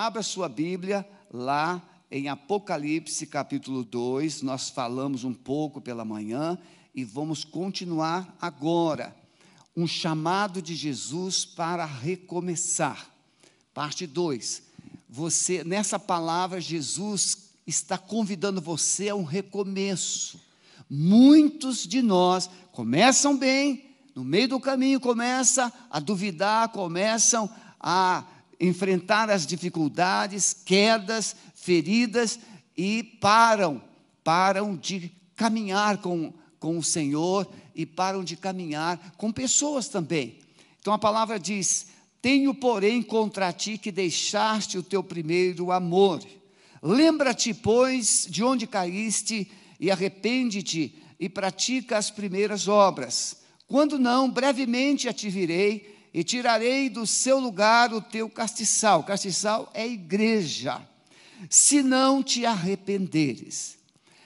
Abra sua Bíblia lá em Apocalipse capítulo 2. Nós falamos um pouco pela manhã e vamos continuar agora. Um chamado de Jesus para recomeçar. Parte 2. Você, nessa palavra, Jesus está convidando você a um recomeço. Muitos de nós começam bem, no meio do caminho começam a duvidar, começam a enfrentar as dificuldades, quedas, feridas e param, param de caminhar com, com o Senhor e param de caminhar com pessoas também. Então a palavra diz: Tenho, porém, contra ti que deixaste o teu primeiro amor. Lembra-te, pois, de onde caíste e arrepende-te e pratica as primeiras obras. Quando não, brevemente a te virei e tirarei do seu lugar o teu castiçal. Castiçal é igreja. Se não te arrependeres.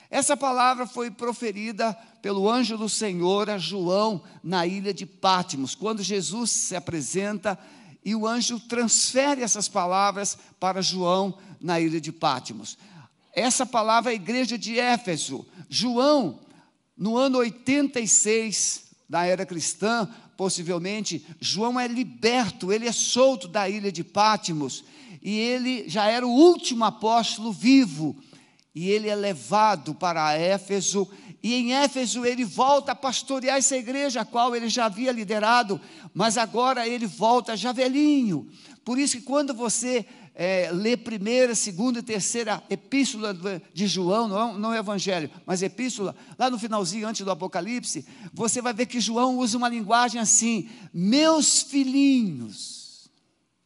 Essa palavra foi proferida pelo anjo do Senhor a João na ilha de Pátimos, quando Jesus se apresenta e o anjo transfere essas palavras para João na ilha de Pátimos. Essa palavra é a igreja de Éfeso. João, no ano 86 da era cristã, possivelmente, João é liberto, ele é solto da ilha de Pátimos, e ele já era o último apóstolo vivo, e ele é levado para Éfeso, e em Éfeso ele volta a pastorear essa igreja, a qual ele já havia liderado, mas agora ele volta já velhinho. Por isso que quando você é, lê primeira, segunda e terceira epístola de João, não, não é evangelho, mas epístola, lá no finalzinho, antes do Apocalipse, você vai ver que João usa uma linguagem assim: meus filhinhos,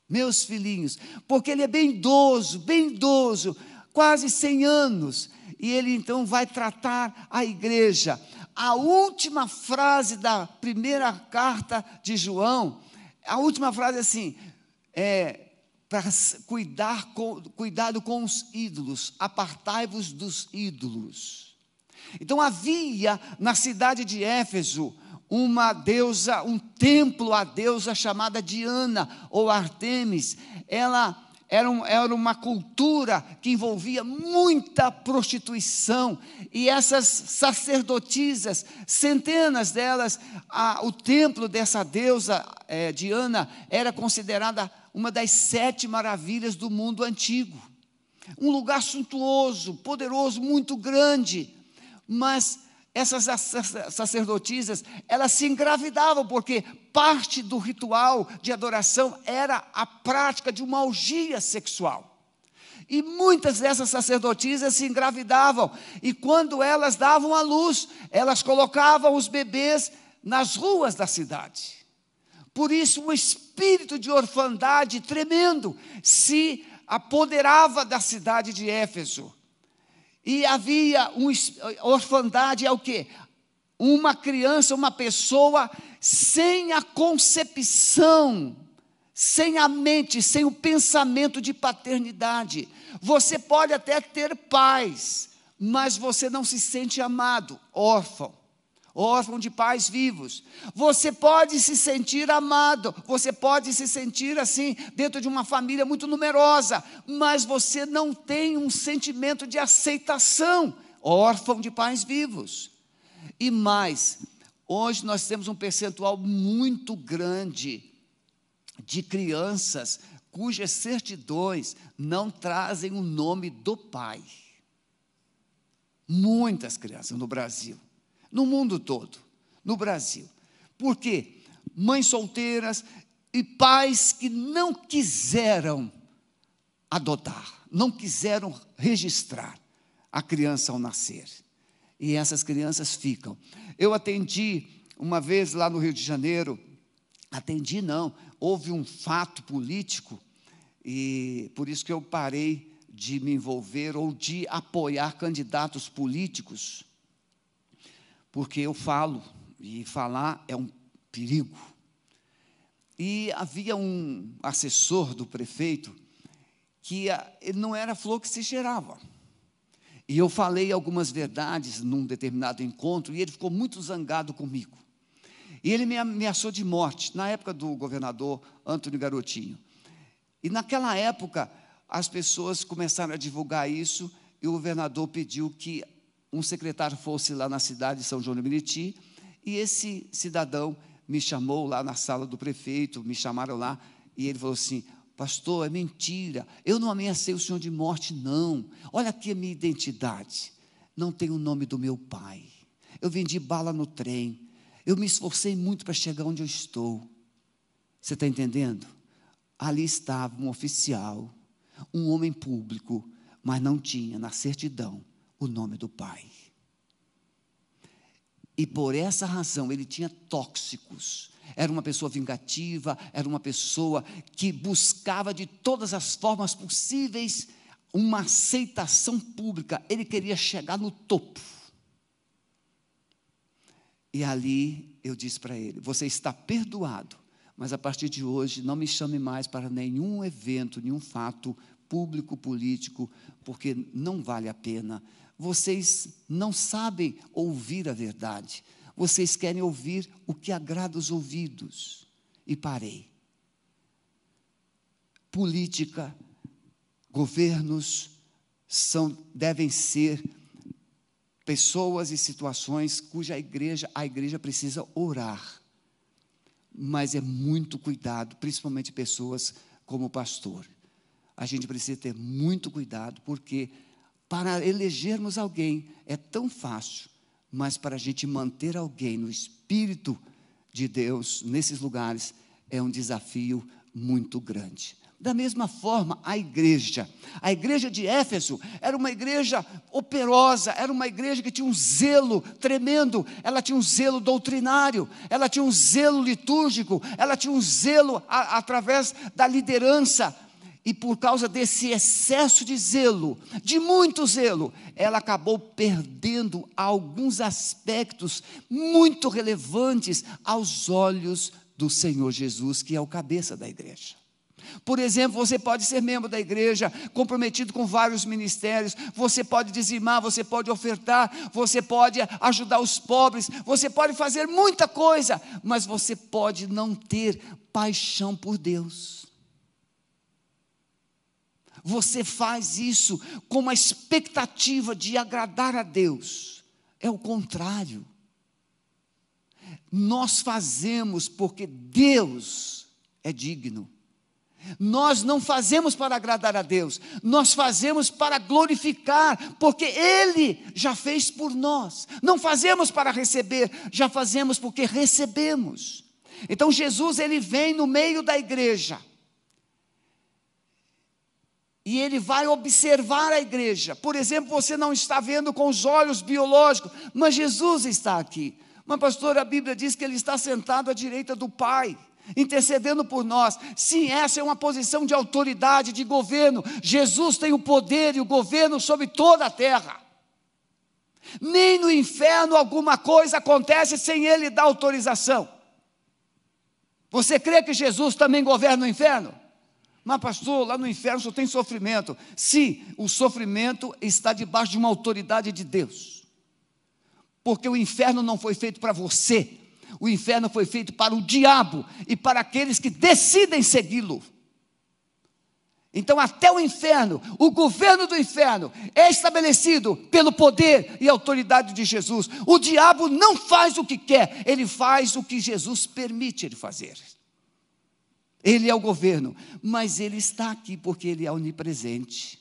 meus filhinhos, porque ele é bem idoso, bem idoso, quase 100 anos, e ele então vai tratar a igreja. A última frase da primeira carta de João, a última frase é assim, é, para cuidar com, cuidado com os ídolos, apartai-vos dos ídolos. Então havia na cidade de Éfeso uma deusa, um templo à deusa chamada Diana ou Artemis. Ela era, um, era uma cultura que envolvia muita prostituição, e essas sacerdotisas, centenas delas, a, o templo dessa deusa é, Diana era considerada uma das sete maravilhas do mundo antigo. Um lugar suntuoso, poderoso, muito grande. Mas essas sacerdotisas, elas se engravidavam, porque parte do ritual de adoração era a prática de uma orgia sexual. E muitas dessas sacerdotisas se engravidavam, e quando elas davam à luz, elas colocavam os bebês nas ruas da cidade. Por isso, o espírito de orfandade tremendo se apoderava da cidade de Éfeso. E havia um orfandade é o quê? Uma criança, uma pessoa sem a concepção, sem a mente, sem o pensamento de paternidade. Você pode até ter pais, mas você não se sente amado, órfão órfão de pais vivos. Você pode se sentir amado, você pode se sentir assim, dentro de uma família muito numerosa, mas você não tem um sentimento de aceitação, órfão de pais vivos. E mais, hoje nós temos um percentual muito grande de crianças cujas certidões não trazem o nome do pai. Muitas crianças no Brasil no mundo todo, no Brasil. Por quê? Mães solteiras e pais que não quiseram adotar, não quiseram registrar a criança ao nascer. E essas crianças ficam. Eu atendi uma vez lá no Rio de Janeiro, atendi não, houve um fato político e por isso que eu parei de me envolver ou de apoiar candidatos políticos porque eu falo, e falar é um perigo. E havia um assessor do prefeito que ah, ele não era flor que se cheirava. E eu falei algumas verdades num determinado encontro e ele ficou muito zangado comigo. E ele me ameaçou de morte, na época do governador Antônio Garotinho. E naquela época, as pessoas começaram a divulgar isso e o governador pediu que um secretário fosse lá na cidade de São João de Meriti e esse cidadão me chamou lá na sala do prefeito, me chamaram lá e ele falou assim: Pastor, é mentira, eu não ameacei o senhor de morte, não. Olha aqui a minha identidade. Não tem o nome do meu pai. Eu vendi bala no trem. Eu me esforcei muito para chegar onde eu estou. Você está entendendo? Ali estava um oficial, um homem público, mas não tinha na certidão o nome do pai. E por essa razão ele tinha tóxicos. Era uma pessoa vingativa, era uma pessoa que buscava de todas as formas possíveis uma aceitação pública. Ele queria chegar no topo. E ali eu disse para ele: Você está perdoado, mas a partir de hoje não me chame mais para nenhum evento, nenhum fato público, político, porque não vale a pena. Vocês não sabem ouvir a verdade, vocês querem ouvir o que agrada os ouvidos. E parei. Política, governos são, devem ser pessoas e situações cuja igreja, a igreja precisa orar. Mas é muito cuidado, principalmente pessoas como o pastor. A gente precisa ter muito cuidado, porque para elegermos alguém é tão fácil, mas para a gente manter alguém no espírito de Deus nesses lugares é um desafio muito grande. Da mesma forma, a igreja. A igreja de Éfeso era uma igreja operosa, era uma igreja que tinha um zelo tremendo, ela tinha um zelo doutrinário, ela tinha um zelo litúrgico, ela tinha um zelo a, através da liderança. E por causa desse excesso de zelo, de muito zelo, ela acabou perdendo alguns aspectos muito relevantes aos olhos do Senhor Jesus, que é o cabeça da igreja. Por exemplo, você pode ser membro da igreja, comprometido com vários ministérios, você pode dizimar, você pode ofertar, você pode ajudar os pobres, você pode fazer muita coisa, mas você pode não ter paixão por Deus. Você faz isso com uma expectativa de agradar a Deus. É o contrário. Nós fazemos porque Deus é digno. Nós não fazemos para agradar a Deus, nós fazemos para glorificar, porque Ele já fez por nós. Não fazemos para receber, já fazemos porque recebemos. Então Jesus ele vem no meio da igreja. E ele vai observar a igreja. Por exemplo, você não está vendo com os olhos biológicos, mas Jesus está aqui. Mas, pastor, a Bíblia diz que ele está sentado à direita do Pai intercedendo por nós. Sim, essa é uma posição de autoridade, de governo. Jesus tem o poder e o governo sobre toda a terra. Nem no inferno alguma coisa acontece sem ele dar autorização. Você crê que Jesus também governa no inferno? Mas, pastor, lá no inferno só tem sofrimento. Sim, o sofrimento está debaixo de uma autoridade de Deus. Porque o inferno não foi feito para você, o inferno foi feito para o diabo e para aqueles que decidem segui-lo. Então, até o inferno, o governo do inferno é estabelecido pelo poder e autoridade de Jesus. O diabo não faz o que quer, ele faz o que Jesus permite ele fazer. Ele é o governo, mas ele está aqui porque ele é onipresente.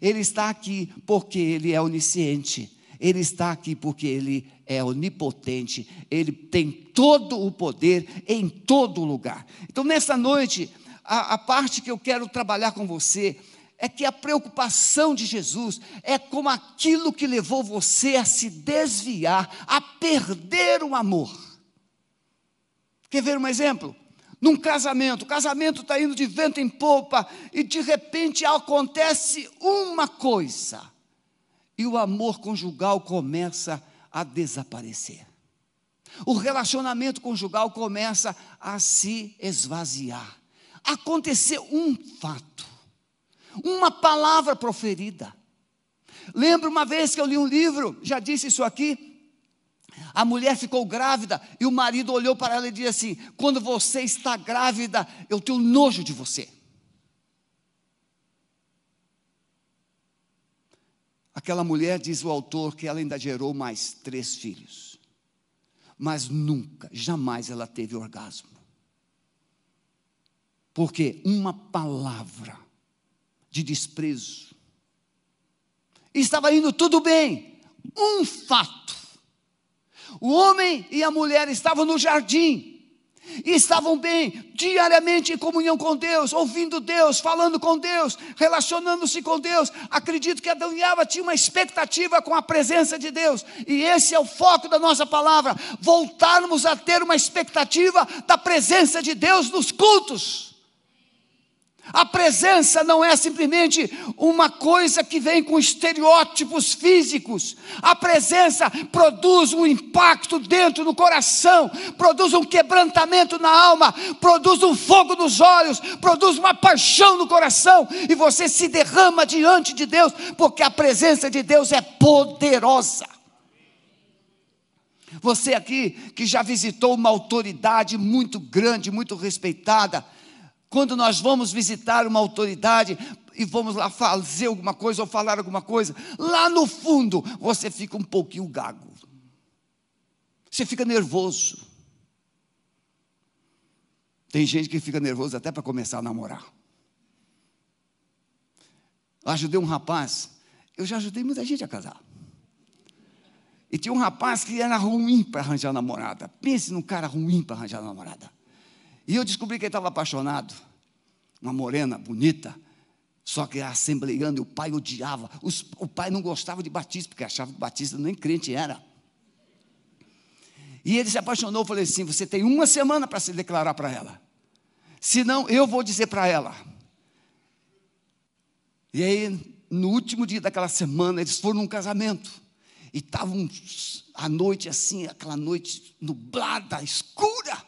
Ele está aqui porque ele é onisciente. Ele está aqui porque Ele é onipotente, Ele tem todo o poder em todo lugar. Então, nessa noite, a, a parte que eu quero trabalhar com você é que a preocupação de Jesus é com aquilo que levou você a se desviar, a perder o amor. Quer ver um exemplo? Num casamento, o casamento está indo de vento em popa e de repente acontece uma coisa e o amor conjugal começa a desaparecer. O relacionamento conjugal começa a se esvaziar. Aconteceu um fato, uma palavra proferida. Lembro uma vez que eu li um livro, já disse isso aqui. A mulher ficou grávida e o marido olhou para ela e disse assim: Quando você está grávida, eu tenho nojo de você. Aquela mulher, diz o autor, que ela ainda gerou mais três filhos. Mas nunca, jamais ela teve orgasmo. Porque uma palavra de desprezo. Estava indo tudo bem. Um fato. O homem e a mulher estavam no jardim e estavam bem, diariamente em comunhão com Deus, ouvindo Deus, falando com Deus, relacionando-se com Deus. Acredito que Adão e Eva tinham uma expectativa com a presença de Deus, e esse é o foco da nossa palavra: voltarmos a ter uma expectativa da presença de Deus nos cultos. A presença não é simplesmente uma coisa que vem com estereótipos físicos. A presença produz um impacto dentro do coração, produz um quebrantamento na alma, produz um fogo nos olhos, produz uma paixão no coração e você se derrama diante de Deus, porque a presença de Deus é poderosa. Você aqui que já visitou uma autoridade muito grande, muito respeitada, quando nós vamos visitar uma autoridade e vamos lá fazer alguma coisa ou falar alguma coisa, lá no fundo você fica um pouquinho gago. Você fica nervoso. Tem gente que fica nervoso até para começar a namorar. Eu ajudei um rapaz, eu já ajudei muita gente a casar. E tinha um rapaz que era ruim para arranjar namorada. Pense num cara ruim para arranjar namorada. E eu descobri que ele estava apaixonado. Uma morena bonita. Só que a assembleiana e o pai odiava. Os, o pai não gostava de Batista, porque achava que Batista nem crente era. E ele se apaixonou. Eu falei assim: você tem uma semana para se declarar para ela. Senão, eu vou dizer para ela. E aí, no último dia daquela semana, eles foram num casamento. E estavam à noite assim, aquela noite nublada, escura.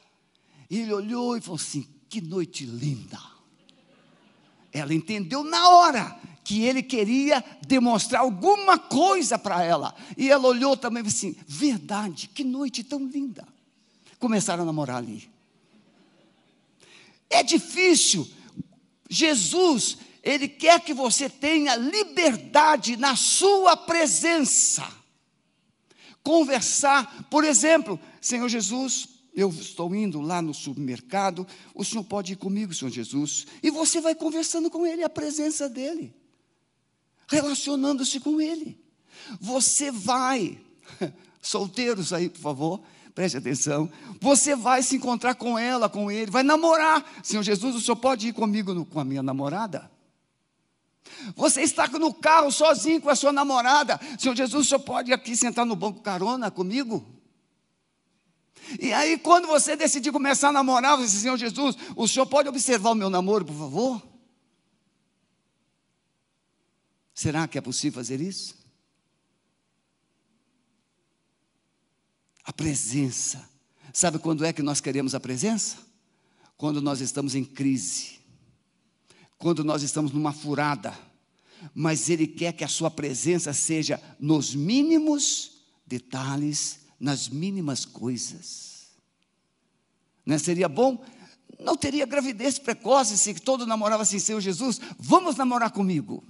E ele olhou e falou assim: Que noite linda. Ela entendeu na hora que ele queria demonstrar alguma coisa para ela. E ela olhou também e falou assim: Verdade, que noite tão linda. Começaram a namorar ali. É difícil. Jesus, Ele quer que você tenha liberdade na Sua presença. Conversar, por exemplo, Senhor Jesus, eu estou indo lá no supermercado, o senhor pode ir comigo, Senhor Jesus, e você vai conversando com ele, a presença dele, relacionando-se com ele. Você vai, solteiros aí, por favor, preste atenção. Você vai se encontrar com ela, com ele, vai namorar. Senhor Jesus, o senhor pode ir comigo no, com a minha namorada? Você está no carro sozinho com a sua namorada. Senhor Jesus, o senhor pode aqui sentar no banco carona comigo? E aí, quando você decidir começar a namorar, você diz, Senhor Jesus, o senhor pode observar o meu namoro, por favor? Será que é possível fazer isso? A presença. Sabe quando é que nós queremos a presença? Quando nós estamos em crise, quando nós estamos numa furada, mas Ele quer que a Sua presença seja nos mínimos detalhes nas mínimas coisas. Não é? seria bom? Não teria gravidez precoce se todo namorava assim, Senhor Jesus, vamos namorar comigo.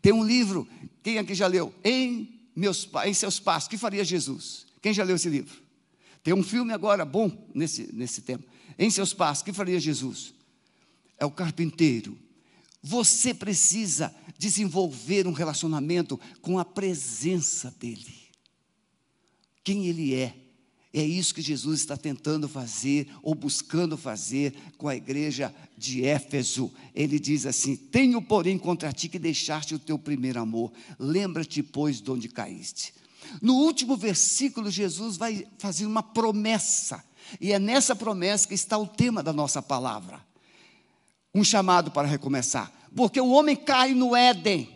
Tem um livro, quem aqui já leu? Em, meus, em seus passos, que faria Jesus? Quem já leu esse livro? Tem um filme agora bom nesse, nesse tempo. Em seus passos, que faria Jesus? É o carpinteiro. Você precisa desenvolver um relacionamento com a presença dEle quem Ele é. É isso que Jesus está tentando fazer, ou buscando fazer com a igreja de Éfeso. Ele diz assim: Tenho, porém, contra ti que deixaste o teu primeiro amor. Lembra-te, pois, de onde caíste. No último versículo, Jesus vai fazer uma promessa, e é nessa promessa que está o tema da nossa palavra. Um chamado para recomeçar, porque o homem cai no Éden.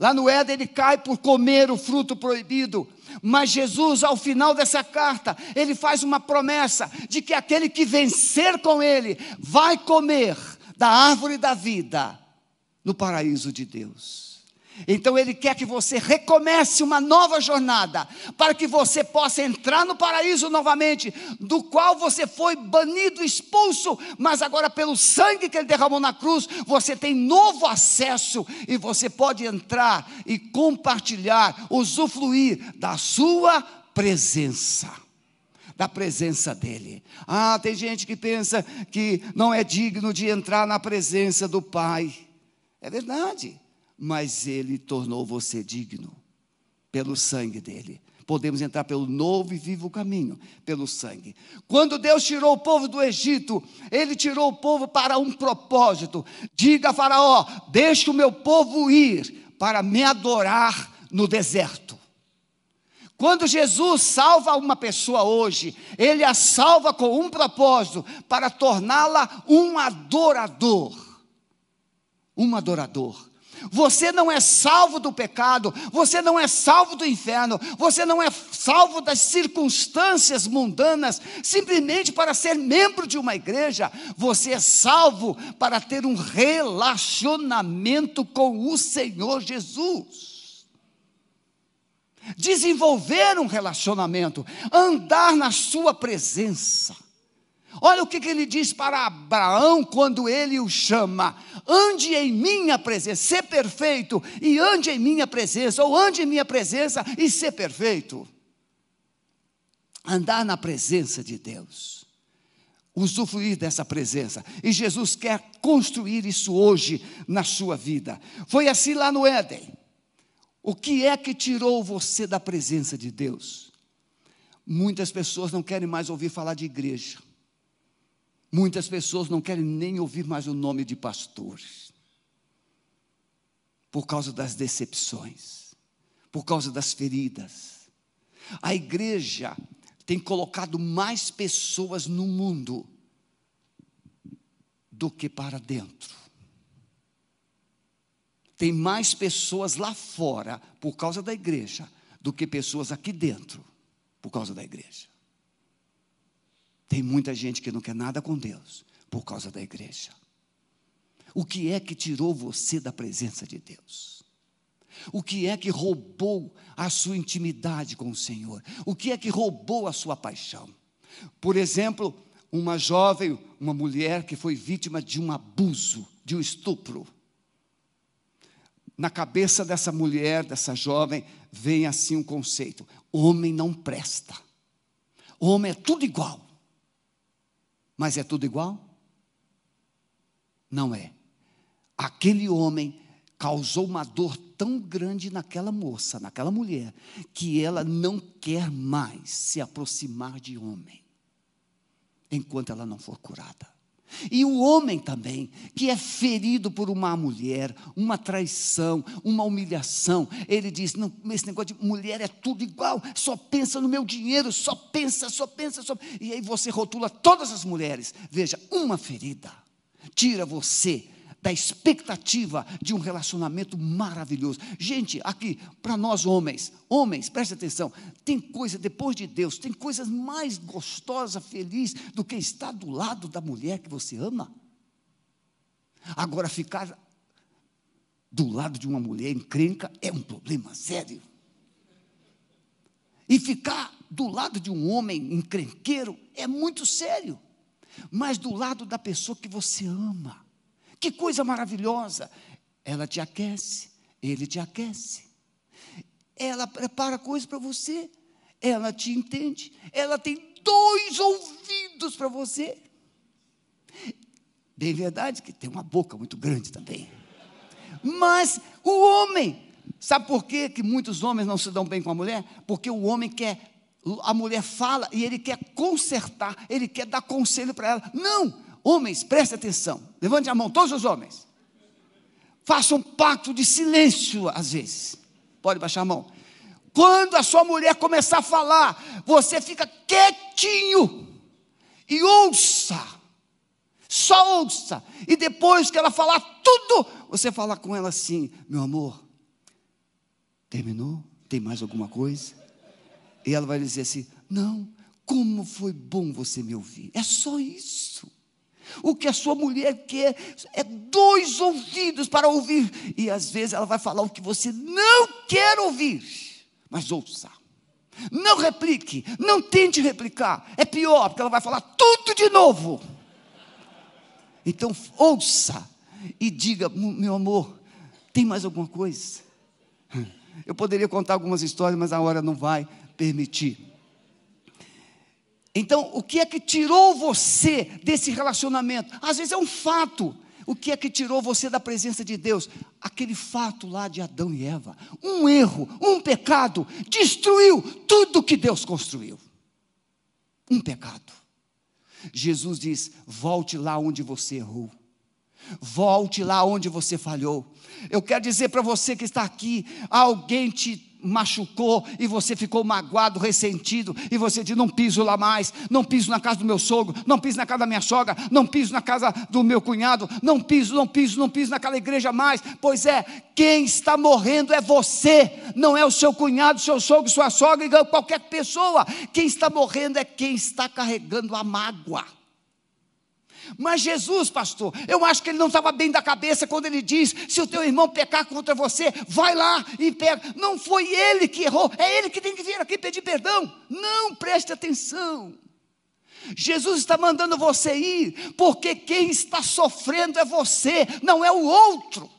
Lá no Éden ele cai por comer o fruto proibido. Mas Jesus, ao final dessa carta, ele faz uma promessa de que aquele que vencer com ele vai comer da árvore da vida no paraíso de Deus. Então Ele quer que você recomece uma nova jornada, para que você possa entrar no paraíso novamente, do qual você foi banido, expulso, mas agora, pelo sangue que Ele derramou na cruz, você tem novo acesso e você pode entrar e compartilhar, usufruir da Sua presença da presença dEle. Ah, tem gente que pensa que não é digno de entrar na presença do Pai. É verdade, mas Ele tornou você digno pelo sangue dEle. Podemos entrar pelo novo e vivo caminho, pelo sangue. Quando Deus tirou o povo do Egito, Ele tirou o povo para um propósito. Diga a Faraó: deixe o meu povo ir para me adorar no deserto. Quando Jesus salva uma pessoa hoje, Ele a salva com um propósito, para torná-la um adorador. Um adorador. Você não é salvo do pecado, você não é salvo do inferno, você não é salvo das circunstâncias mundanas, simplesmente para ser membro de uma igreja, você é salvo para ter um relacionamento com o Senhor Jesus desenvolver um relacionamento, andar na sua presença. Olha o que, que, ele diz para Abraão quando ele o chama: ande em minha presença, ser perfeito, e ande em minha presença, ou ande em minha presença e ser perfeito. Andar na presença de Deus, usufruir dessa presença, e Jesus quer construir isso hoje na sua vida. Foi assim lá no Éden. O que é que tirou você da presença de Deus? Muitas pessoas não querem mais ouvir falar de igreja. Muitas pessoas não querem nem ouvir mais o nome de pastores. Por causa das decepções, por causa das feridas. A igreja tem colocado mais pessoas no mundo do que para dentro tem mais pessoas lá fora por causa da igreja do que pessoas aqui dentro por causa da igreja. Tem muita gente que não quer nada com Deus por causa da igreja. O que é que tirou você da presença de Deus? O que é que roubou a sua intimidade com o Senhor? O que é que roubou a sua paixão? Por exemplo, uma jovem, uma mulher que foi vítima de um abuso, de um estupro na cabeça dessa mulher, dessa jovem, vem assim um conceito: homem não presta. Homem é tudo igual. Mas é tudo igual? Não é. Aquele homem causou uma dor tão grande naquela moça, naquela mulher, que ela não quer mais se aproximar de homem, enquanto ela não for curada. E o homem também, que é ferido por uma mulher, uma traição, uma humilhação, ele diz: não, esse negócio de mulher é tudo igual, só pensa no meu dinheiro, só pensa, só pensa, só. E aí você rotula todas as mulheres. Veja, uma ferida tira você da expectativa de um relacionamento maravilhoso. Gente, aqui, para nós homens, homens, preste atenção, tem coisa, depois de Deus, tem coisas mais gostosas, felizes, do que estar do lado da mulher que você ama. Agora, ficar do lado de uma mulher encrenca é um problema sério. E ficar do lado de um homem encrenqueiro é muito sério. Mas do lado da pessoa que você ama, que coisa maravilhosa! Ela te aquece, ele te aquece. Ela prepara coisas para você, ela te entende, ela tem dois ouvidos para você. Bem verdade que tem uma boca muito grande também. Mas o homem, sabe por quê que muitos homens não se dão bem com a mulher? Porque o homem quer, a mulher fala e ele quer consertar, ele quer dar conselho para ela. Não, Homens, preste atenção. Levante a mão, todos os homens. Faça um pacto de silêncio, às vezes. Pode baixar a mão. Quando a sua mulher começar a falar, você fica quietinho e ouça. Só ouça. E depois que ela falar tudo, você fala com ela assim: meu amor, terminou? Tem mais alguma coisa? E ela vai dizer assim: não, como foi bom você me ouvir. É só isso. O que a sua mulher quer é dois ouvidos para ouvir. E às vezes ela vai falar o que você não quer ouvir. Mas ouça. Não replique. Não tente replicar. É pior, porque ela vai falar tudo de novo. Então ouça e diga: meu amor, tem mais alguma coisa? Eu poderia contar algumas histórias, mas a hora não vai permitir. Então, o que é que tirou você desse relacionamento? Às vezes é um fato. O que é que tirou você da presença de Deus? Aquele fato lá de Adão e Eva. Um erro, um pecado, destruiu tudo que Deus construiu. Um pecado. Jesus diz: volte lá onde você errou. Volte lá onde você falhou. Eu quero dizer para você que está aqui: alguém te machucou e você ficou magoado, ressentido, e você diz: não piso lá mais, não piso na casa do meu sogro, não piso na casa da minha sogra, não piso na casa do meu cunhado, não piso, não piso, não piso naquela igreja mais. Pois é, quem está morrendo é você, não é o seu cunhado, seu sogro, sua sogra, qualquer pessoa. Quem está morrendo é quem está carregando a mágoa. Mas Jesus, pastor, eu acho que ele não estava bem da cabeça quando ele diz: se o teu irmão pecar contra você, vai lá e pega. Não foi ele que errou, é ele que tem que vir aqui pedir perdão. Não, preste atenção. Jesus está mandando você ir, porque quem está sofrendo é você, não é o outro.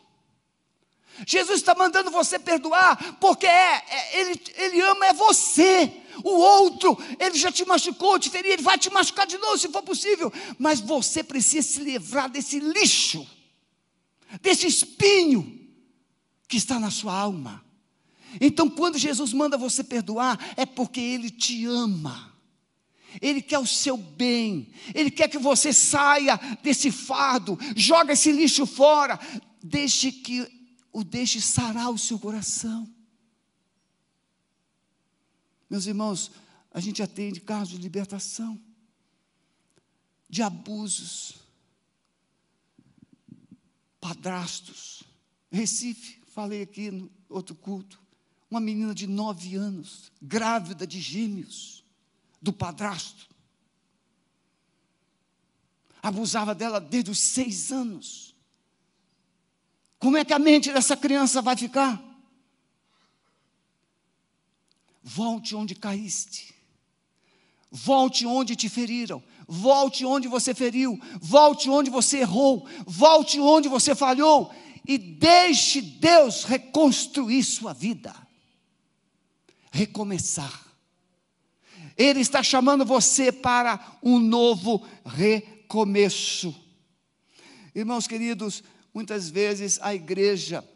Jesus está mandando você perdoar, porque é, é, ele, ele ama é você. O outro, ele já te machucou, te feriu, ele vai te machucar de novo, se for possível. Mas você precisa se livrar desse lixo, desse espinho que está na sua alma. Então, quando Jesus manda você perdoar, é porque Ele te ama. Ele quer o seu bem, Ele quer que você saia desse fardo, joga esse lixo fora, deixe que o deixe sarar o seu coração. Meus irmãos, a gente atende casos de libertação, de abusos, padrastos. Recife, falei aqui no outro culto, uma menina de nove anos, grávida de gêmeos, do padrasto. Abusava dela desde os seis anos. Como é que a mente dessa criança vai ficar? Volte onde caíste. Volte onde te feriram. Volte onde você feriu. Volte onde você errou. Volte onde você falhou. E deixe Deus reconstruir sua vida. Recomeçar. Ele está chamando você para um novo recomeço. Irmãos queridos, muitas vezes a igreja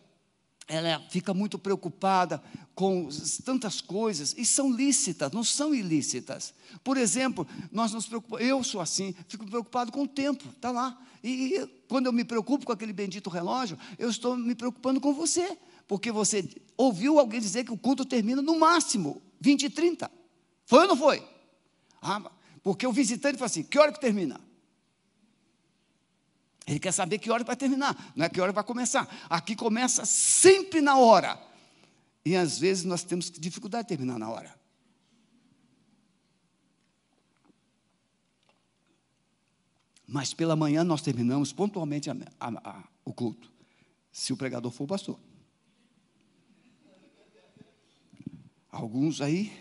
ela fica muito preocupada com tantas coisas, e são lícitas, não são ilícitas. Por exemplo, nós nos preocupamos, eu sou assim, fico preocupado com o tempo, está lá. E quando eu me preocupo com aquele bendito relógio, eu estou me preocupando com você, porque você ouviu alguém dizer que o culto termina no máximo 20 e 30. Foi ou não foi? Ah, porque o visitante fala assim: que hora que termina? Ele quer saber que hora vai terminar, não é que hora vai começar. Aqui começa sempre na hora. E às vezes nós temos dificuldade de terminar na hora. Mas pela manhã nós terminamos pontualmente a, a, a, o culto, se o pregador for o pastor. Alguns aí,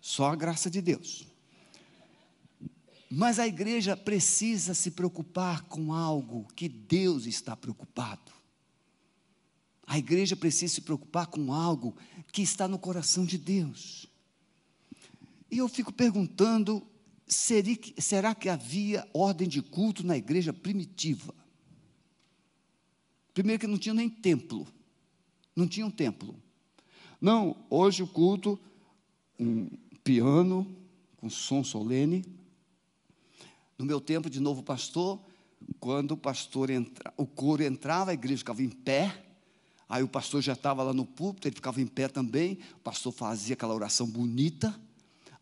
só a graça de Deus. Mas a igreja precisa se preocupar com algo que Deus está preocupado. A igreja precisa se preocupar com algo que está no coração de Deus. E eu fico perguntando: será que havia ordem de culto na igreja primitiva? Primeiro, que não tinha nem templo. Não tinha um templo. Não, hoje o culto, um piano com som solene, no meu tempo de novo pastor, quando o pastor entra, o coro entrava, a igreja ficava em pé, aí o pastor já estava lá no púlpito, ele ficava em pé também, o pastor fazia aquela oração bonita,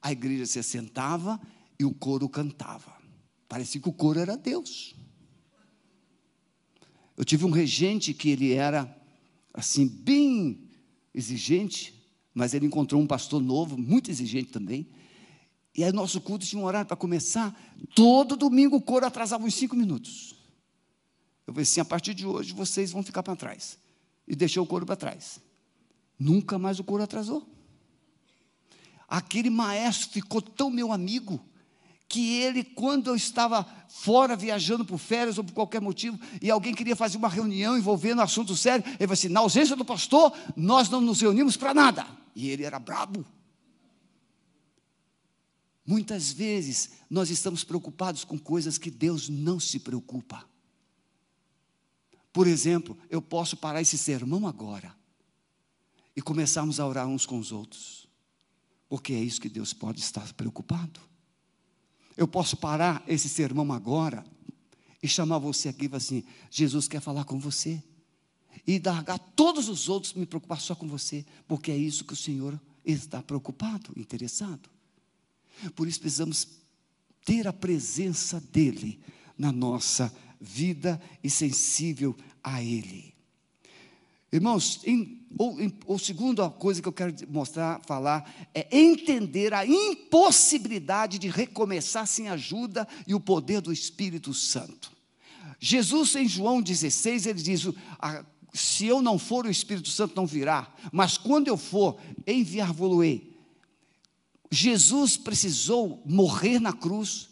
a igreja se sentava e o coro cantava. Parecia que o coro era Deus. Eu tive um regente que ele era assim bem exigente, mas ele encontrou um pastor novo, muito exigente também, E aí nosso culto tinha um horário para começar. Todo domingo o coro atrasava uns cinco minutos. Eu falei assim, a partir de hoje vocês vão ficar para trás. E deixou o coro para trás. Nunca mais o coro atrasou. Aquele maestro ficou tão meu amigo que ele, quando eu estava fora viajando por férias ou por qualquer motivo, e alguém queria fazer uma reunião envolvendo assunto sério, ele falou assim: na ausência do pastor, nós não nos reunimos para nada. E ele era brabo. Muitas vezes nós estamos preocupados com coisas que Deus não se preocupa. Por exemplo, eu posso parar esse sermão agora e começarmos a orar uns com os outros, porque é isso que Deus pode estar preocupado. Eu posso parar esse sermão agora e chamar você aqui e falar assim: Jesus quer falar com você. E largar todos os outros, me preocupar só com você, porque é isso que o Senhor está preocupado, interessado. Por isso precisamos ter a presença dEle na nossa vida e sensível a Ele. Irmãos, em, ou, em, ou segunda coisa que eu quero mostrar, falar, é entender a impossibilidade de recomeçar sem ajuda e o poder do Espírito Santo. Jesus, em João 16, ele diz: Se eu não for, o Espírito Santo não virá, mas quando eu for, enviar-vos-ei. Jesus precisou morrer na cruz,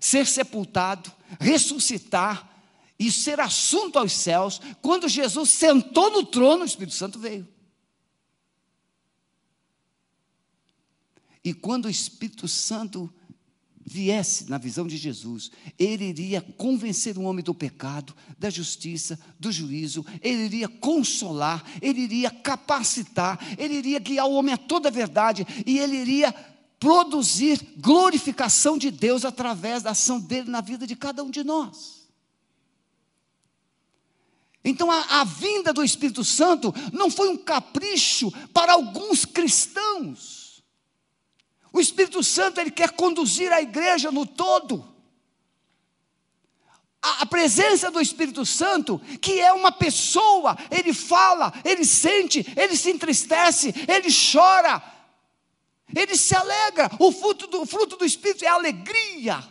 ser sepultado, ressuscitar, e ser assunto aos céus, quando Jesus sentou no trono, o Espírito Santo veio. E quando o Espírito Santo viesse na visão de Jesus, ele iria convencer o homem do pecado, da justiça, do juízo, ele iria consolar, ele iria capacitar, ele iria guiar o homem a toda a verdade e ele iria produzir glorificação de Deus através da ação dele na vida de cada um de nós. Então a, a, vinda do Espírito Santo não foi um capricho para alguns cristãos. O Espírito Santo ele quer conduzir a igreja no todo. A, a presença do Espírito Santo, que é uma pessoa, ele fala, ele sente, ele se entristece, ele chora, ele se alegra. O fruto do, fruto do Espírito é alegria.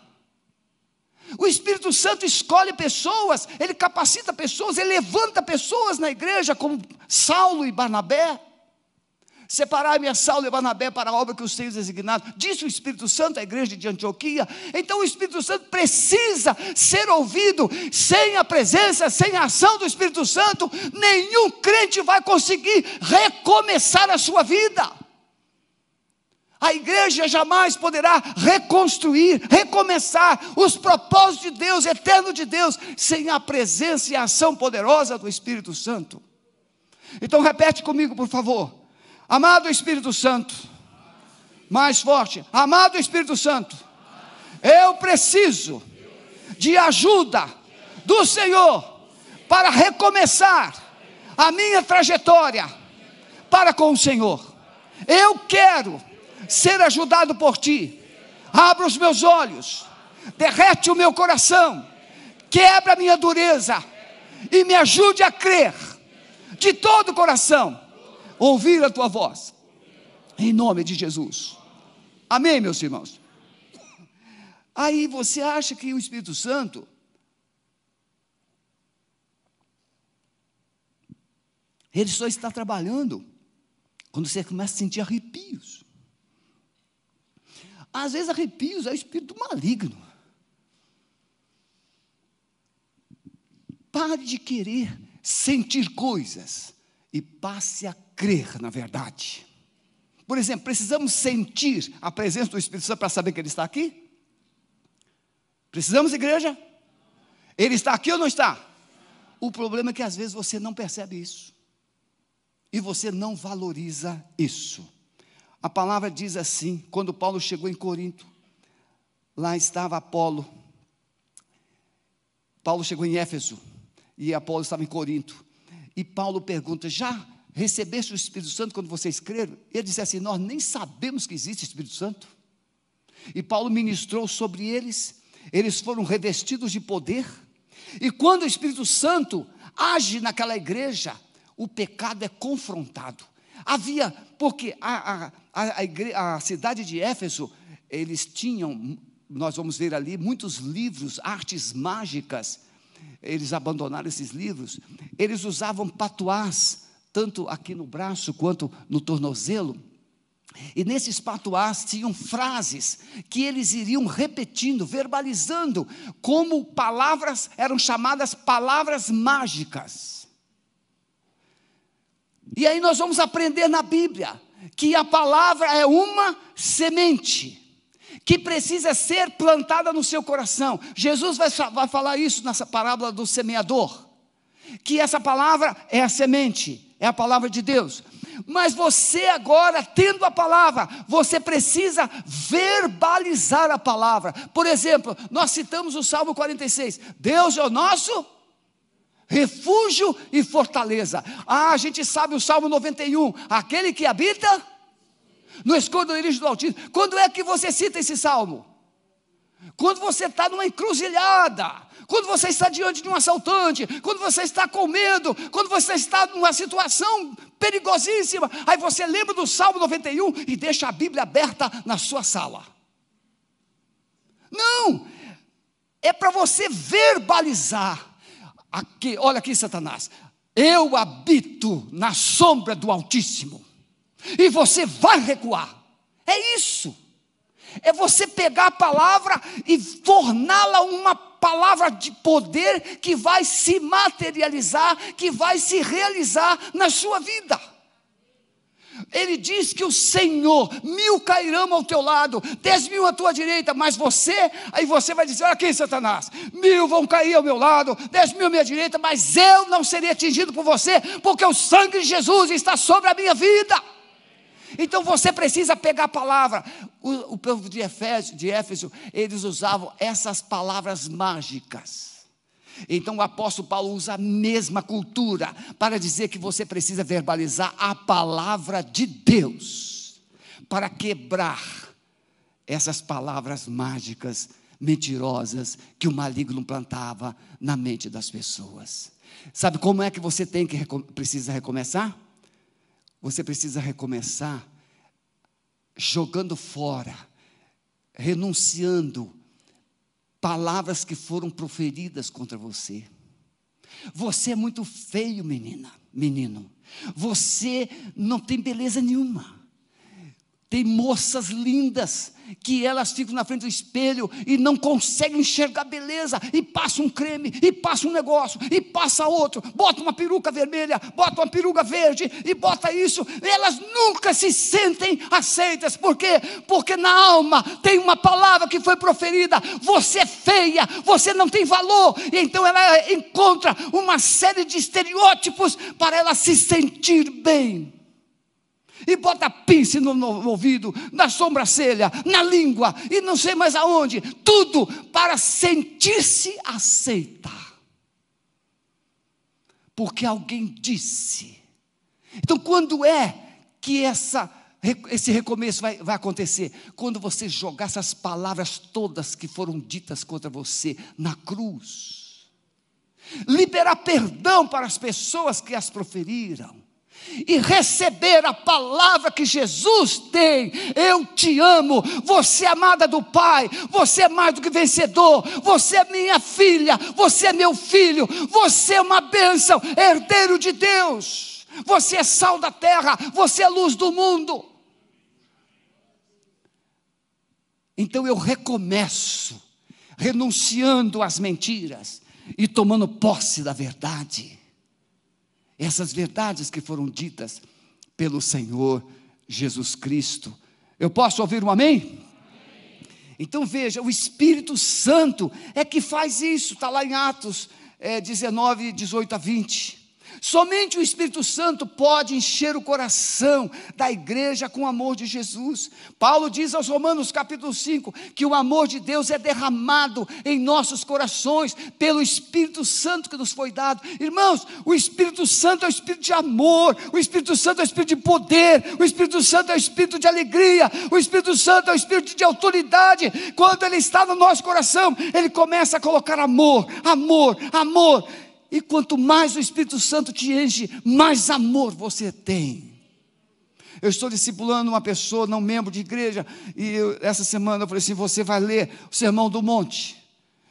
O Espírito Santo escolhe pessoas, ele capacita pessoas, ele levanta pessoas na igreja, como Saulo e Barnabé. Separai-me a Saulo e Barnabé para a obra que os tenho designado, disse o Espírito Santo à igreja de Antioquia. Então o Espírito Santo precisa ser ouvido, sem a presença, sem a ação do Espírito Santo, nenhum crente vai conseguir recomeçar a sua vida. A igreja jamais poderá reconstruir, recomeçar os propósitos de Deus, eterno de Deus, sem a presença e a ação poderosa do Espírito Santo. Então repete comigo, por favor. Amado Espírito Santo, mais forte. Amado Espírito Santo, eu preciso de ajuda do Senhor para recomeçar a minha trajetória para com o Senhor. Eu quero ser ajudado por ti. Abra os meus olhos, derrete o meu coração, quebra a minha dureza e me ajude a crer de todo o coração, ouvir a tua voz, em nome de Jesus. Amém, meus irmãos? Aí você acha que o Espírito Santo ele só está trabalhando quando você começa a sentir arrepios. Às vezes arrepios é o espírito maligno. Pare de querer sentir coisas e passe a crer na verdade. Por exemplo, precisamos sentir a presença do Espírito Santo para saber que Ele está aqui? Precisamos, igreja? Ele está aqui ou não está? O problema é que às vezes você não percebe isso. E você não valoriza isso. A palavra diz assim: quando Paulo chegou em Corinto, lá estava Apolo. Paulo chegou em Éfeso e Apolo estava em Corinto. E Paulo pergunta: Já recebeste o Espírito Santo quando vocês creram? Ele disse assim: Nós nem sabemos que existe Espírito Santo. E Paulo ministrou sobre eles, eles foram revestidos de poder. E quando o Espírito Santo age naquela igreja, o pecado é confrontado. Havia, porque a, a, a, a, cidade de Éfeso eles tinham, nós vamos ver ali, muitos livros, artes mágicas. Eles abandonaram esses livros. Eles usavam patuás, tanto aqui no braço quanto no tornozelo. E nesses patuás tinham frases que eles iriam repetindo, verbalizando, como palavras, eram chamadas palavras mágicas. E aí nós vamos aprender na Bíblia que a palavra é uma semente que precisa ser plantada no seu coração. Jesus vai, vai falar isso nessa parábola do semeador, que essa palavra é a semente, é a palavra de Deus. Mas você agora, tendo a palavra, você precisa verbalizar a palavra. Por exemplo, nós citamos o Salmo 46: Deus é o nosso refúgio e fortaleza. Ah, a gente sabe o Salmo 91, aquele que habita no esconderijo do Altíssimo. Quando é que você cita esse salmo? Quando você está numa encruzilhada, quando você está diante de um assaltante, quando você está com medo, quando você está numa situação perigosíssima, aí você lembra do Salmo 91 e deixa a Bíblia aberta na sua sala. Não, é para você verbalizar. Aqui, olha aqui, Satanás. Eu habito na sombra do Altíssimo, e você vai recuar. É isso. É você pegar a palavra e torná-la uma palavra de poder que vai se materializar, que vai se realizar na sua vida. Ele diz que o Senhor, mil cairão ao teu lado, dez mil à tua direita, mas você, aí você vai dizer: olha aqui, Satanás, mil vão cair ao meu lado, dez mil à minha direita, mas eu não serei atingido por você, porque o sangue de Jesus está sobre a minha vida. Então você precisa pegar a palavra. O, o povo de Éfeso, de Éfeso, eles usavam essas palavras mágicas. Então o apóstolo Paulo usa a mesma cultura para dizer que você precisa verbalizar a palavra de Deus para quebrar essas palavras mágicas, mentirosas que o maligno plantava na mente das pessoas. Sabe como é que você tem que precisa recomeçar? Você precisa recomeçar jogando fora, renunciando palavras que foram proferidas contra você. Você é muito feio, menina, menino. Você não tem beleza nenhuma. Tem moças lindas que elas ficam na frente do espelho e não conseguem enxergar beleza, e passa um creme, e passa um negócio, e passa outro, bota uma peruca vermelha, bota uma peruca verde, e bota isso, elas nunca se sentem aceitas, por quê? Porque na alma tem uma palavra que foi proferida, você é feia, você não tem valor, e então ela encontra uma série de estereótipos para ela se sentir bem e bota pince no, ouvido, na sobrancelha, na língua e não sei mais aonde, tudo para sentir-se aceita. Porque alguém disse. Então, quando é que essa, esse recomeço vai, vai acontecer? Quando você jogar essas palavras todas que foram ditas contra você na cruz, liberar perdão para as pessoas que as proferiram e receber a palavra que Jesus tem. Eu te amo, você é amada do Pai, você é mais do que vencedor, você é minha filha, você é meu filho, você é uma bênção, herdeiro de Deus, você é sal da terra, você é luz do mundo. Então eu recomeço, renunciando às mentiras e tomando posse da verdade essas verdades que foram ditas pelo Senhor Jesus Cristo. Eu posso ouvir um amém? Então veja, o Espírito Santo é que faz isso, está lá em Atos é, 19, 18 a 20. Somente o Espírito Santo pode encher o coração da igreja com o amor de Jesus. Paulo diz aos Romanos, capítulo 5, que o amor de Deus é derramado em nossos corações pelo Espírito Santo que nos foi dado. Irmãos, o Espírito Santo é o Espírito de amor, o Espírito Santo é o Espírito de poder, o Espírito Santo é o Espírito de alegria, o Espírito Santo é o Espírito de autoridade. Quando ele está no nosso coração, ele começa a colocar amor, amor, amor e quanto mais o Espírito Santo te enche, mais amor você tem. Eu estou discipulando uma pessoa, não membro de igreja, e eu, essa semana eu falei assim: você vai ler o Sermão do Monte.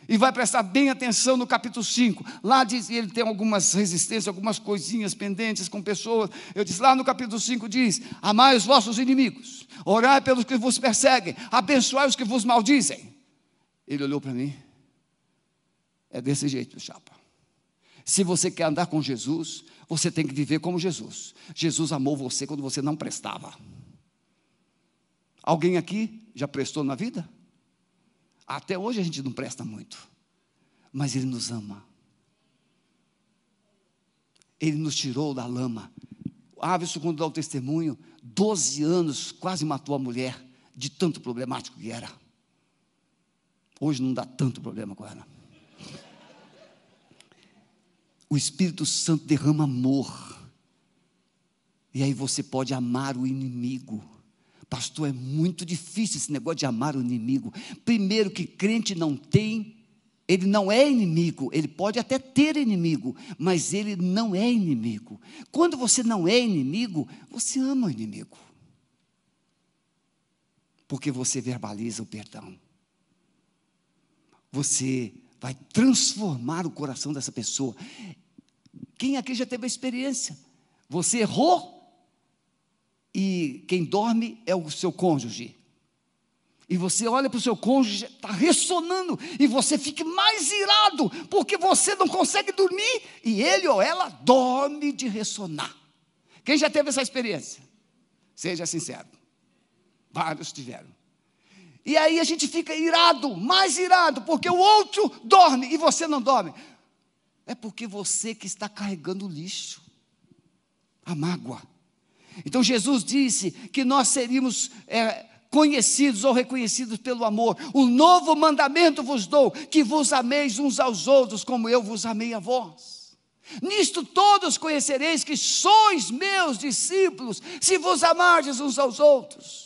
E vai prestar bem atenção no capítulo 5. Lá diz, ele tem algumas resistências, algumas coisinhas pendentes com pessoas. Eu disse, lá no capítulo 5 diz: Amai os vossos inimigos, orai pelos que vos perseguem, abençoai os que vos maldizem. Ele olhou para mim. É desse jeito, chapa. Se você quer andar com Jesus, você tem que viver como Jesus. Jesus amou você quando você não prestava. Alguém aqui já prestou na vida? Até hoje a gente não presta muito, mas Ele nos ama. Ele nos tirou da lama. Averson, quando dá o testemunho, 12 anos quase matou a mulher, de tanto problemático que era. Hoje não dá tanto problema com ela. O Espírito Santo derrama amor. E aí você pode amar o inimigo. Pastor, é muito difícil esse negócio de amar o inimigo. Primeiro, que crente não tem, ele não é inimigo, ele pode até ter inimigo, mas ele não é inimigo. Quando você não é inimigo, você ama o inimigo. Porque você verbaliza o perdão. Você vai transformar o coração dessa pessoa. Quem aqui já teve a experiência? Você errou, e quem dorme é o seu cônjuge. E você olha para o seu cônjuge, está ressonando, e você fica mais irado, porque você não consegue dormir, e ele ou ela dorme de ressonar. Quem já teve essa experiência? Seja sincero. Vários tiveram. E aí a gente fica irado, mais irado, porque o outro dorme e você não dorme. É porque você que está carregando o lixo, a mágoa então Jesus disse que nós seríamos é, conhecidos ou reconhecidos pelo amor. O novo mandamento vos dou, que vos ameis uns aos outros, como eu vos amei a vós. Nisto todos conhecereis que sois meus discípulos, se vos amardes uns aos outros.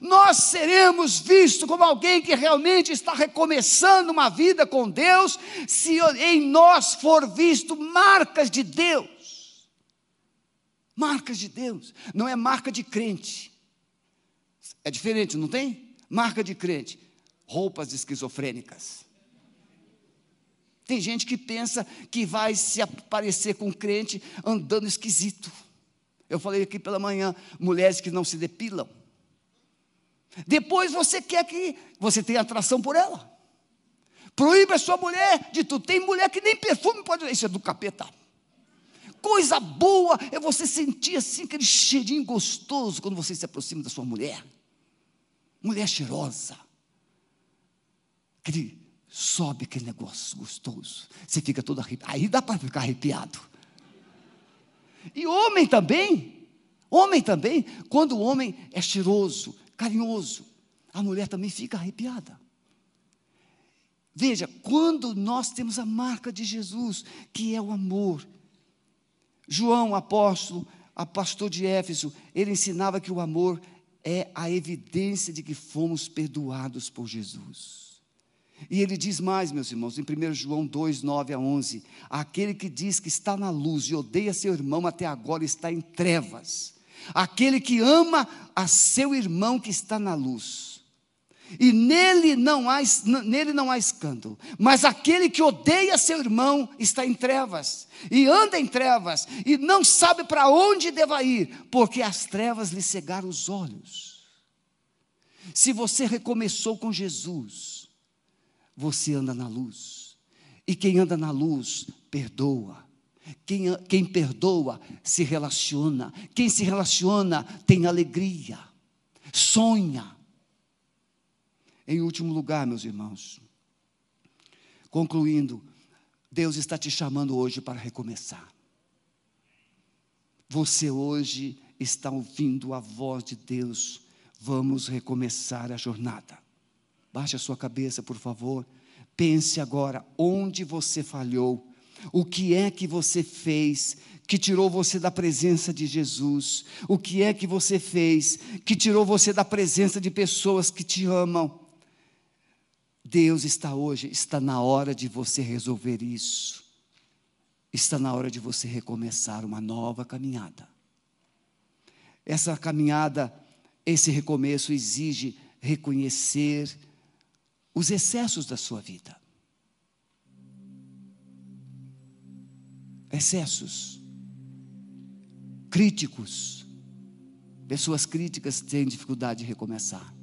Nós seremos vistos como alguém que realmente está recomeçando uma vida com Deus, se em nós for visto marcas de Deus. Marcas de Deus, não é marca de crente. É diferente, não tem? Marca de crente, roupas esquizofrênicas. Tem gente que pensa que vai se aparecer com crente andando esquisito. Eu falei aqui pela manhã, mulheres que não se depilam. Depois você quer que você tenha atração por ela. Proíbe a sua mulher de tudo. Tem mulher que nem perfume pode. Isso é do capeta coisa boa é você sentir assim aquele cheirinho gostoso quando você se aproxima da sua mulher. Mulher cheirosa. Aquele, sobe aquele negócio gostoso. Você fica todo arrepiado. Aí dá para ficar arrepiado. E homem também. Homem também. Quando o homem é cheiroso, carinhoso, a mulher também fica arrepiada. Veja, quando nós temos a marca de Jesus, que é o amor, João, apóstolo, a pastor de Éfeso, ele ensinava que o amor é a evidência de que fomos perdoados por Jesus. E ele diz mais, meus irmãos, em 1 João 2, 9 a 11: aquele que diz que está na luz e odeia seu irmão até agora está em trevas. Aquele que ama a seu irmão que está na luz e nele não há, nele não há escândalo. Mas aquele que odeia seu irmão está em trevas, e anda em trevas, e não sabe para onde deva ir, porque as trevas lhe cegaram os olhos. Se você recomeçou com Jesus, você anda na luz, e quem anda na luz, perdoa. Quem, quem perdoa se relaciona, quem se relaciona tem alegria, sonha em último lugar, meus irmãos, concluindo, Deus está te chamando hoje para recomeçar. Você hoje está ouvindo a voz de Deus. Vamos recomeçar a jornada. Baixe a sua cabeça, por favor. Pense agora onde você falhou. O que é que você fez que tirou você da presença de Jesus? O que é que você fez que tirou você da presença de pessoas que te amam? Deus está hoje, está na hora de você resolver isso. Está na hora de você recomeçar uma nova caminhada. Essa caminhada, esse recomeço exige reconhecer os excessos da sua vida. Excessos. Críticos. Pessoas críticas têm dificuldade de recomeçar.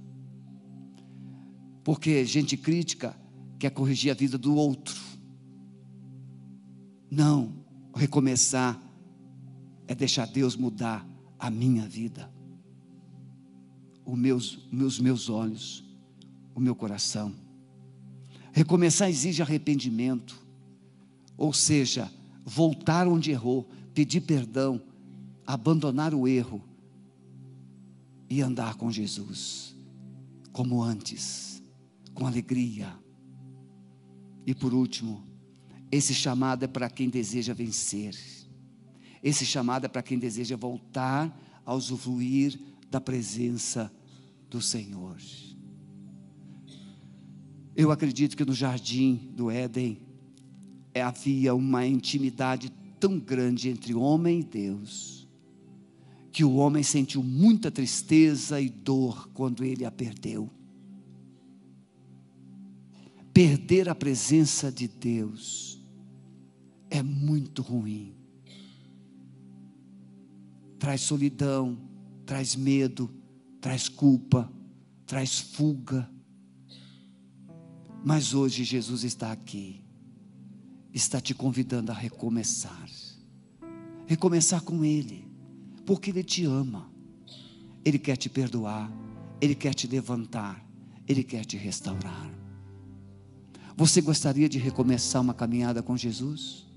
Porque gente crítica quer corrigir a vida do outro. Não, recomeçar é deixar Deus mudar a minha vida, os meus, meus, meus olhos, o meu coração. Recomeçar exige arrependimento, ou seja, voltar onde errou, pedir perdão, abandonar o erro e andar com Jesus, como antes, com alegria. E por último, esse chamado é para quem deseja vencer. Esse chamado é para quem deseja voltar a usufruir da presença do Senhor. Eu acredito que no jardim do Éden havia uma intimidade tão grande entre homem e Deus, que o homem sentiu muita tristeza e dor quando ele a perdeu. Perder a presença de Deus é muito ruim traz solidão, traz medo, traz culpa, traz fuga. Mas hoje Jesus está aqui, está te convidando a recomeçar, recomeçar com Ele, porque Ele te ama, Ele quer te perdoar, Ele quer te levantar, Ele quer te restaurar. Você gostaria de recomeçar uma caminhada com Jesus?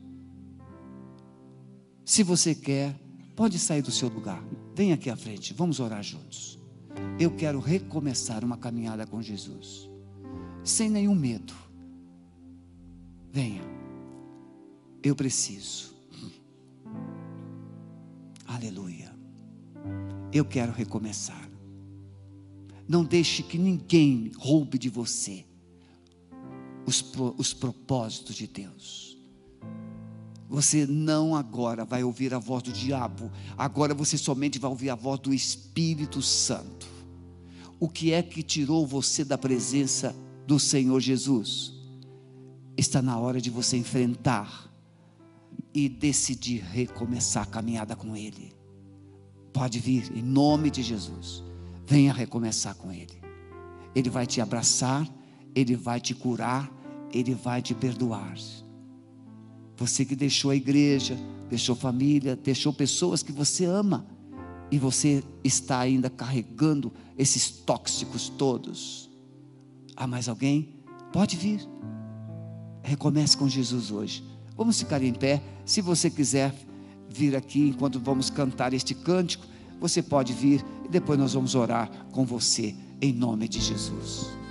Se você quer, Pode sair do seu lugar. Vem aqui à frente. Vamos orar juntos. Eu quero recomeçar uma caminhada com Jesus. Sem nenhum medo. Venha. Eu preciso. Aleluia. Eu quero recomeçar. Não deixe que ninguém roube de você os, os propósitos de Deus. Você não agora vai ouvir a voz do diabo, agora você somente vai ouvir a voz do Espírito Santo. O que é que tirou você da presença do Senhor Jesus? Está na hora de você enfrentar e decidir recomeçar a caminhada com Ele. Pode vir, em nome de Jesus. Venha recomeçar com Ele. Ele vai te abraçar, Ele vai te curar, Ele vai te perdoar. Você que deixou a igreja, deixou família, deixou pessoas que você ama e você está ainda carregando esses tóxicos todos. Há mais alguém? Pode vir. Recomece com Jesus hoje. Vamos ficar em pé. Se você quiser vir aqui enquanto vamos cantar este cântico, você pode vir e depois nós vamos orar com você em nome de Jesus.